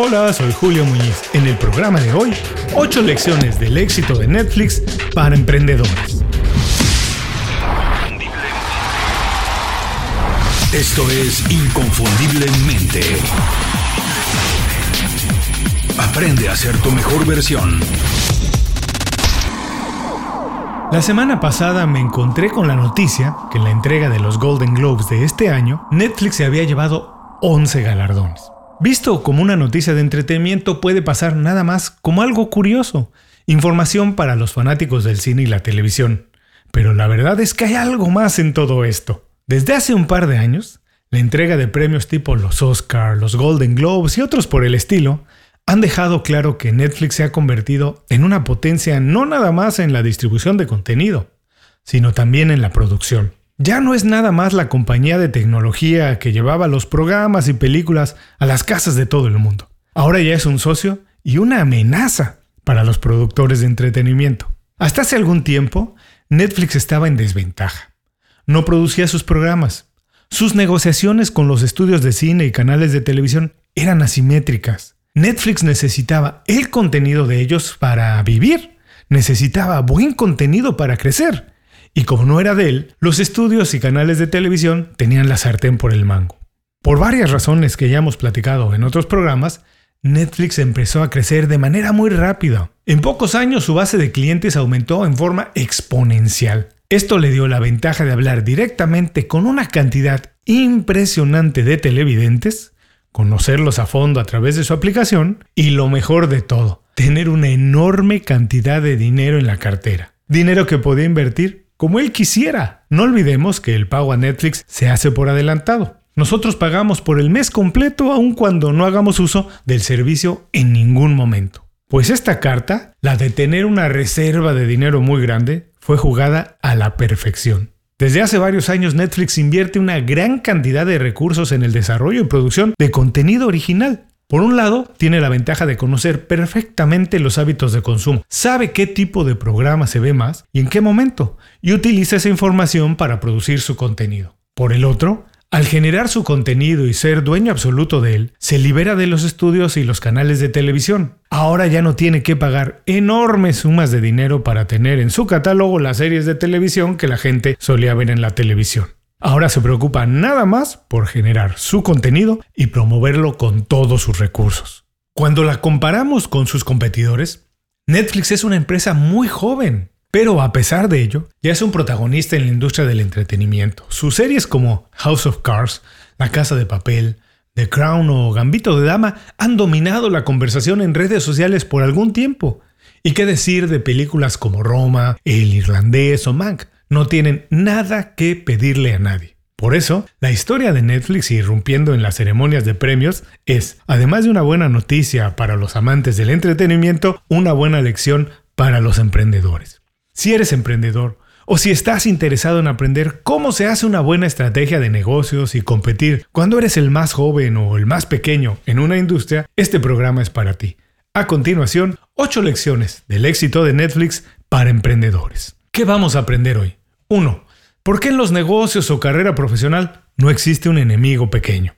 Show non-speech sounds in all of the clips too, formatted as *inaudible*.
Hola, soy Julio Muñiz. En el programa de hoy, 8 lecciones del éxito de Netflix para emprendedores. Esto es Inconfundiblemente. Aprende a ser tu mejor versión. La semana pasada me encontré con la noticia que en la entrega de los Golden Globes de este año, Netflix se había llevado 11 galardones. Visto como una noticia de entretenimiento puede pasar nada más como algo curioso, información para los fanáticos del cine y la televisión. Pero la verdad es que hay algo más en todo esto. Desde hace un par de años, la entrega de premios tipo los Oscar, los Golden Globes y otros por el estilo han dejado claro que Netflix se ha convertido en una potencia no nada más en la distribución de contenido, sino también en la producción. Ya no es nada más la compañía de tecnología que llevaba los programas y películas a las casas de todo el mundo. Ahora ya es un socio y una amenaza para los productores de entretenimiento. Hasta hace algún tiempo, Netflix estaba en desventaja. No producía sus programas. Sus negociaciones con los estudios de cine y canales de televisión eran asimétricas. Netflix necesitaba el contenido de ellos para vivir. Necesitaba buen contenido para crecer y como no era de él, los estudios y canales de televisión tenían la sartén por el mango. Por varias razones que ya hemos platicado en otros programas, Netflix empezó a crecer de manera muy rápida. En pocos años su base de clientes aumentó en forma exponencial. Esto le dio la ventaja de hablar directamente con una cantidad impresionante de televidentes, conocerlos a fondo a través de su aplicación y lo mejor de todo, tener una enorme cantidad de dinero en la cartera. Dinero que podía invertir como él quisiera. No olvidemos que el pago a Netflix se hace por adelantado. Nosotros pagamos por el mes completo aun cuando no hagamos uso del servicio en ningún momento. Pues esta carta, la de tener una reserva de dinero muy grande, fue jugada a la perfección. Desde hace varios años Netflix invierte una gran cantidad de recursos en el desarrollo y producción de contenido original. Por un lado, tiene la ventaja de conocer perfectamente los hábitos de consumo, sabe qué tipo de programa se ve más y en qué momento, y utiliza esa información para producir su contenido. Por el otro, al generar su contenido y ser dueño absoluto de él, se libera de los estudios y los canales de televisión. Ahora ya no tiene que pagar enormes sumas de dinero para tener en su catálogo las series de televisión que la gente solía ver en la televisión. Ahora se preocupa nada más por generar su contenido y promoverlo con todos sus recursos. Cuando la comparamos con sus competidores, Netflix es una empresa muy joven, pero a pesar de ello, ya es un protagonista en la industria del entretenimiento. Sus series como House of Cards, La Casa de Papel, The Crown o Gambito de Dama han dominado la conversación en redes sociales por algún tiempo. ¿Y qué decir de películas como Roma, El Irlandés o Mank? No tienen nada que pedirle a nadie. Por eso, la historia de Netflix irrumpiendo en las ceremonias de premios es, además de una buena noticia para los amantes del entretenimiento, una buena lección para los emprendedores. Si eres emprendedor o si estás interesado en aprender cómo se hace una buena estrategia de negocios y competir cuando eres el más joven o el más pequeño en una industria, este programa es para ti. A continuación, 8 lecciones del éxito de Netflix para emprendedores. ¿Qué vamos a aprender hoy? 1. ¿Por qué en los negocios o carrera profesional no existe un enemigo pequeño?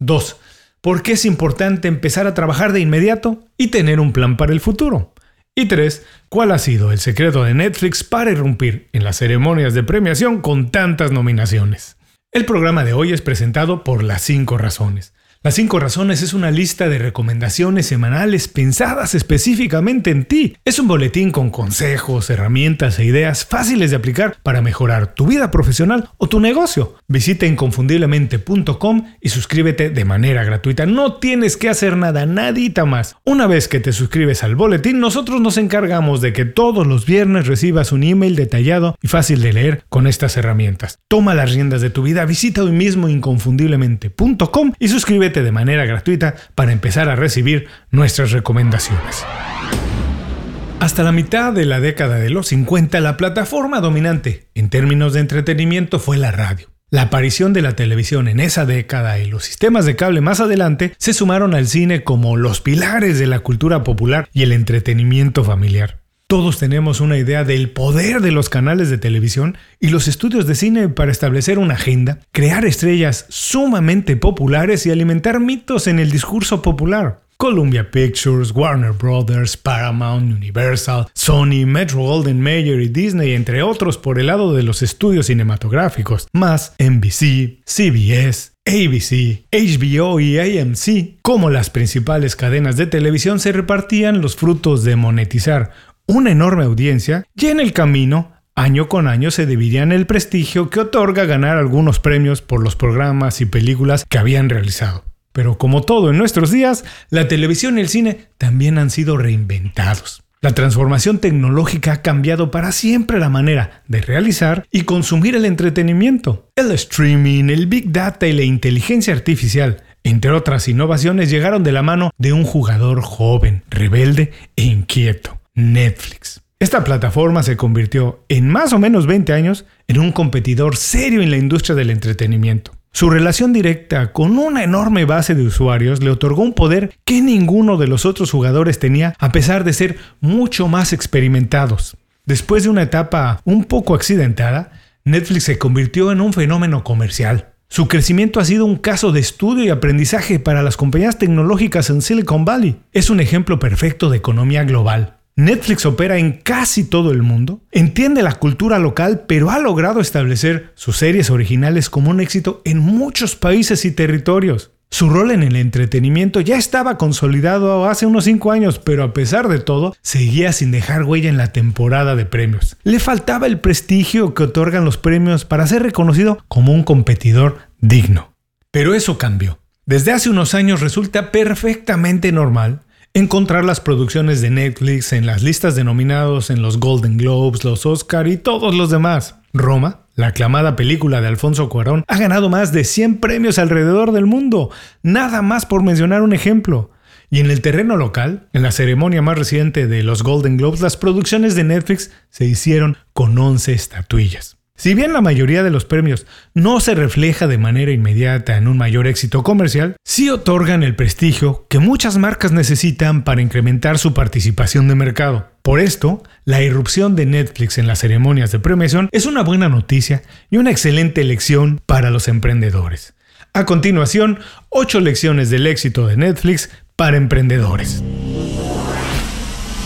2. ¿Por qué es importante empezar a trabajar de inmediato y tener un plan para el futuro? Y 3. ¿Cuál ha sido el secreto de Netflix para irrumpir en las ceremonias de premiación con tantas nominaciones? El programa de hoy es presentado por Las 5 Razones, las cinco razones es una lista de recomendaciones semanales pensadas específicamente en ti. Es un boletín con consejos, herramientas e ideas fáciles de aplicar para mejorar tu vida profesional o tu negocio. Visita inconfundiblemente.com y suscríbete de manera gratuita. No tienes que hacer nada, nadita más. Una vez que te suscribes al boletín, nosotros nos encargamos de que todos los viernes recibas un email detallado y fácil de leer con estas herramientas. Toma las riendas de tu vida, visita hoy mismo inconfundiblemente.com y suscríbete de manera gratuita para empezar a recibir nuestras recomendaciones. Hasta la mitad de la década de los 50, la plataforma dominante en términos de entretenimiento fue la radio. La aparición de la televisión en esa década y los sistemas de cable más adelante se sumaron al cine como los pilares de la cultura popular y el entretenimiento familiar. Todos tenemos una idea del poder de los canales de televisión y los estudios de cine para establecer una agenda, crear estrellas sumamente populares y alimentar mitos en el discurso popular. Columbia Pictures, Warner Brothers, Paramount, Universal, Sony, Metro Golden Mayer y Disney, entre otros por el lado de los estudios cinematográficos, más NBC, CBS, ABC, HBO y AMC, como las principales cadenas de televisión se repartían los frutos de monetizar una enorme audiencia y en el camino Año con año se dividían el prestigio que otorga ganar algunos premios por los programas y películas que habían realizado. Pero como todo en nuestros días, la televisión y el cine también han sido reinventados. La transformación tecnológica ha cambiado para siempre la manera de realizar y consumir el entretenimiento. El streaming, el big data y la inteligencia artificial, entre otras innovaciones, llegaron de la mano de un jugador joven, rebelde e inquieto, Netflix. Esta plataforma se convirtió en más o menos 20 años en un competidor serio en la industria del entretenimiento. Su relación directa con una enorme base de usuarios le otorgó un poder que ninguno de los otros jugadores tenía a pesar de ser mucho más experimentados. Después de una etapa un poco accidentada, Netflix se convirtió en un fenómeno comercial. Su crecimiento ha sido un caso de estudio y aprendizaje para las compañías tecnológicas en Silicon Valley. Es un ejemplo perfecto de economía global. Netflix opera en casi todo el mundo, entiende la cultura local, pero ha logrado establecer sus series originales como un éxito en muchos países y territorios. Su rol en el entretenimiento ya estaba consolidado hace unos 5 años, pero a pesar de todo, seguía sin dejar huella en la temporada de premios. Le faltaba el prestigio que otorgan los premios para ser reconocido como un competidor digno. Pero eso cambió. Desde hace unos años resulta perfectamente normal encontrar las producciones de Netflix en las listas denominados en los Golden Globes, los Oscar y todos los demás. Roma, la aclamada película de Alfonso Cuarón, ha ganado más de 100 premios alrededor del mundo, nada más por mencionar un ejemplo. Y en el terreno local, en la ceremonia más reciente de los Golden Globes, las producciones de Netflix se hicieron con 11 estatuillas. Si bien la mayoría de los premios no se refleja de manera inmediata en un mayor éxito comercial, sí otorgan el prestigio que muchas marcas necesitan para incrementar su participación de mercado. Por esto, la irrupción de Netflix en las ceremonias de premiación es una buena noticia y una excelente lección para los emprendedores. A continuación, 8 lecciones del éxito de Netflix para emprendedores.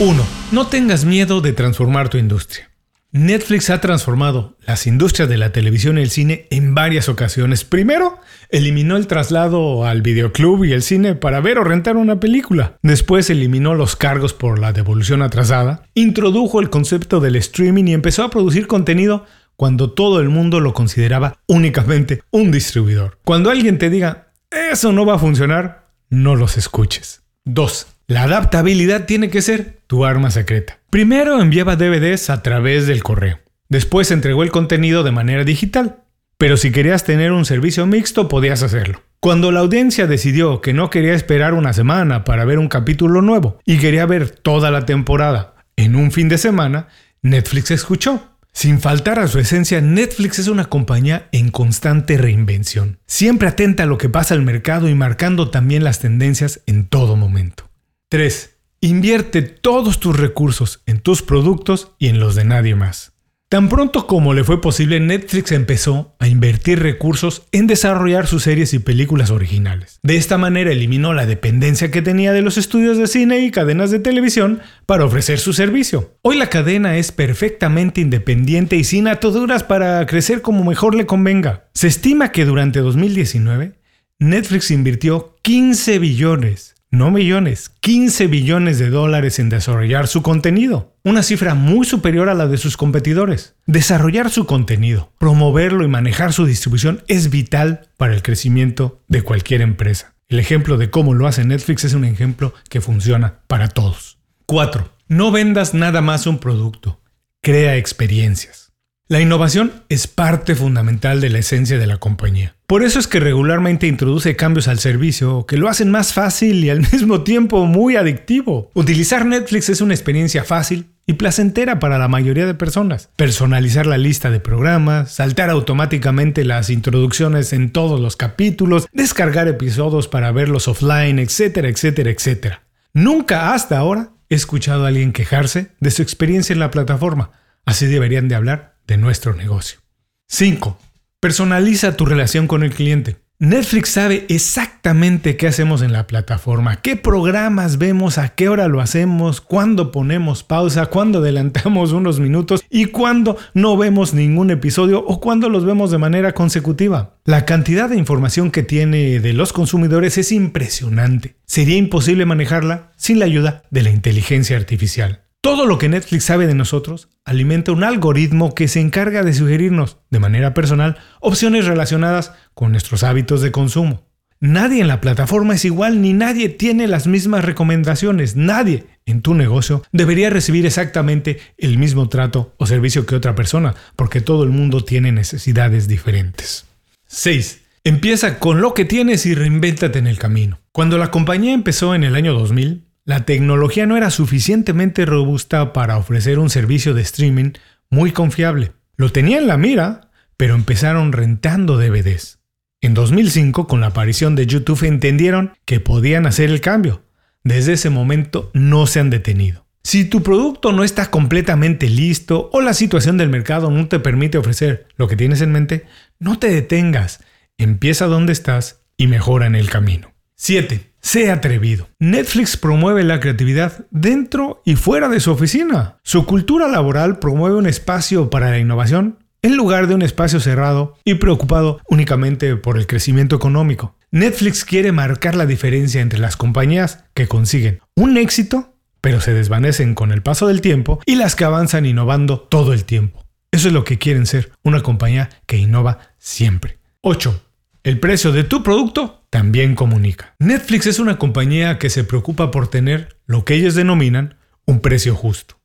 1. No tengas miedo de transformar tu industria. Netflix ha transformado las industrias de la televisión y el cine en varias ocasiones. Primero, eliminó el traslado al videoclub y el cine para ver o rentar una película. Después eliminó los cargos por la devolución atrasada, introdujo el concepto del streaming y empezó a producir contenido cuando todo el mundo lo consideraba únicamente un distribuidor. Cuando alguien te diga, eso no va a funcionar, no los escuches. 2. La adaptabilidad tiene que ser tu arma secreta. Primero enviaba DVDs a través del correo. Después entregó el contenido de manera digital. Pero si querías tener un servicio mixto podías hacerlo. Cuando la audiencia decidió que no quería esperar una semana para ver un capítulo nuevo y quería ver toda la temporada en un fin de semana, Netflix escuchó. Sin faltar a su esencia, Netflix es una compañía en constante reinvención, siempre atenta a lo que pasa al mercado y marcando también las tendencias en todo momento. 3. Invierte todos tus recursos en tus productos y en los de nadie más. Tan pronto como le fue posible, Netflix empezó a invertir recursos en desarrollar sus series y películas originales. De esta manera eliminó la dependencia que tenía de los estudios de cine y cadenas de televisión para ofrecer su servicio. Hoy la cadena es perfectamente independiente y sin ataduras para crecer como mejor le convenga. Se estima que durante 2019 Netflix invirtió 15 billones no millones, 15 billones de dólares en desarrollar su contenido, una cifra muy superior a la de sus competidores. Desarrollar su contenido, promoverlo y manejar su distribución es vital para el crecimiento de cualquier empresa. El ejemplo de cómo lo hace Netflix es un ejemplo que funciona para todos. 4. No vendas nada más un producto, crea experiencias. La innovación es parte fundamental de la esencia de la compañía. Por eso es que regularmente introduce cambios al servicio que lo hacen más fácil y al *laughs* mismo tiempo muy adictivo. Utilizar Netflix es una experiencia fácil y placentera para la mayoría de personas. Personalizar la lista de programas, saltar automáticamente las introducciones en todos los capítulos, descargar episodios para verlos offline, etcétera, etcétera, etcétera. Nunca hasta ahora he escuchado a alguien quejarse de su experiencia en la plataforma. Así deberían de hablar nuestro negocio. 5. Personaliza tu relación con el cliente. Netflix sabe exactamente qué hacemos en la plataforma, qué programas vemos, a qué hora lo hacemos, cuándo ponemos pausa, cuándo adelantamos *laughs* unos minutos y cuándo no vemos ningún episodio o cuándo los vemos de manera consecutiva. La cantidad de información que tiene de los consumidores es impresionante. Sería imposible manejarla sin la ayuda de la inteligencia artificial. Todo lo que Netflix sabe de nosotros alimenta un algoritmo que se encarga de sugerirnos, de manera personal, opciones relacionadas con nuestros hábitos de consumo. Nadie en la plataforma es igual ni nadie tiene las mismas recomendaciones. Nadie en tu negocio debería recibir exactamente el mismo trato o servicio que otra persona, porque todo el mundo tiene necesidades diferentes. 6. Empieza con lo que tienes y reinvéntate en el camino. Cuando la compañía empezó en el año 2000, la tecnología no era suficientemente robusta para ofrecer un servicio de streaming muy confiable. Lo tenía en la mira, pero empezaron rentando DVDs. En 2005, con la aparición de YouTube, entendieron que podían hacer el cambio. Desde ese momento no se han detenido. Si tu producto no está completamente listo o la situación del mercado no te permite ofrecer lo que tienes en mente, no te detengas. Empieza donde estás y mejora en el camino. 7. Sé atrevido. Netflix promueve la creatividad dentro y fuera de su oficina. Su cultura laboral promueve un espacio para la innovación en lugar de un espacio cerrado y preocupado únicamente por el crecimiento económico. Netflix quiere marcar la diferencia entre las compañías que consiguen un éxito, pero se desvanecen con el paso del tiempo, y las que avanzan innovando todo el tiempo. Eso es lo que quieren ser, una compañía que innova siempre. 8. El precio de tu producto también comunica. Netflix es una compañía que se preocupa por tener lo que ellos denominan un precio justo.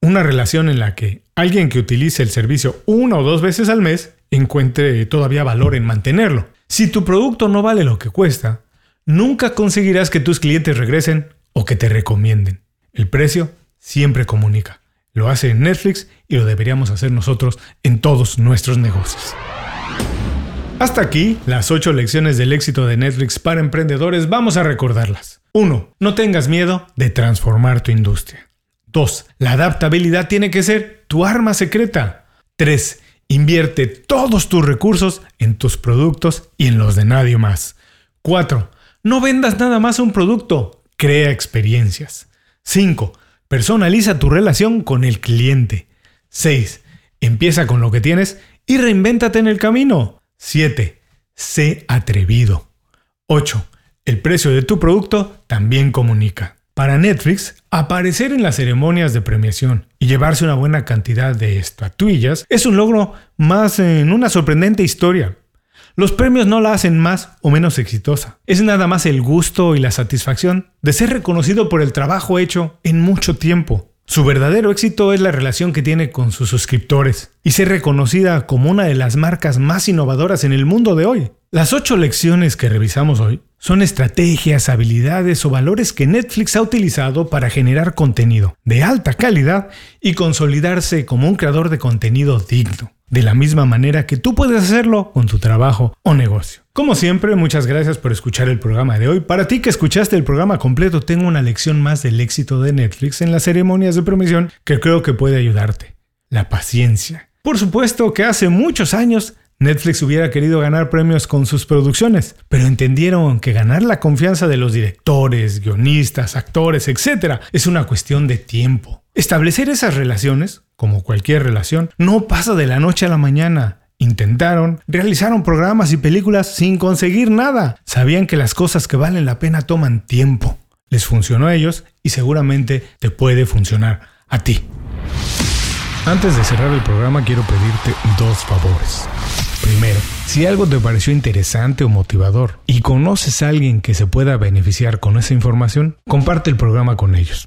Una relación en la que alguien que utilice el servicio una o dos veces al mes encuentre todavía valor en mantenerlo. Si tu producto no vale lo que cuesta, nunca conseguirás que tus clientes regresen o que te recomienden. El precio siempre comunica. Lo hace Netflix y lo deberíamos hacer nosotros en todos nuestros negocios. Hasta aquí las 8 lecciones del éxito de Netflix para emprendedores. Vamos a recordarlas. 1. No tengas miedo de transformar tu industria. 2. La adaptabilidad tiene que ser tu arma secreta. 3. Invierte todos tus recursos en tus productos y en los de nadie más. 4. No vendas nada más un producto, crea experiencias. 5. Personaliza tu relación con el cliente. 6. Empieza con lo que tienes y reinvéntate en el camino. 7. Sé atrevido. 8. El precio de tu producto también comunica. Para Netflix, aparecer en las ceremonias de premiación y llevarse una buena cantidad de estatuillas es un logro más en una sorprendente historia. Los premios no la hacen más o menos exitosa. Es nada más el gusto y la satisfacción de ser reconocido por el trabajo hecho en mucho tiempo. Su verdadero éxito es la relación que tiene con sus suscriptores y ser reconocida como una de las marcas más innovadoras en el mundo de hoy. Las ocho lecciones que revisamos hoy son estrategias, habilidades o valores que Netflix ha utilizado para generar contenido de alta calidad y consolidarse como un creador de contenido digno de la misma manera que tú puedes hacerlo con tu trabajo o negocio. Como siempre, muchas gracias por escuchar el programa de hoy. Para ti que escuchaste el programa completo, tengo una lección más del éxito de Netflix en las ceremonias de promoción que creo que puede ayudarte. La paciencia. Por supuesto que hace muchos años Netflix hubiera querido ganar premios con sus producciones, pero entendieron que ganar la confianza de los directores, guionistas, actores, etc. es una cuestión de tiempo. Establecer esas relaciones como cualquier relación, no pasa de la noche a la mañana. Intentaron, realizaron programas y películas sin conseguir nada. Sabían que las cosas que valen la pena toman tiempo. Les funcionó a ellos y seguramente te puede funcionar a ti. Antes de cerrar el programa quiero pedirte dos favores. Primero, si algo te pareció interesante o motivador y conoces a alguien que se pueda beneficiar con esa información, comparte el programa con ellos.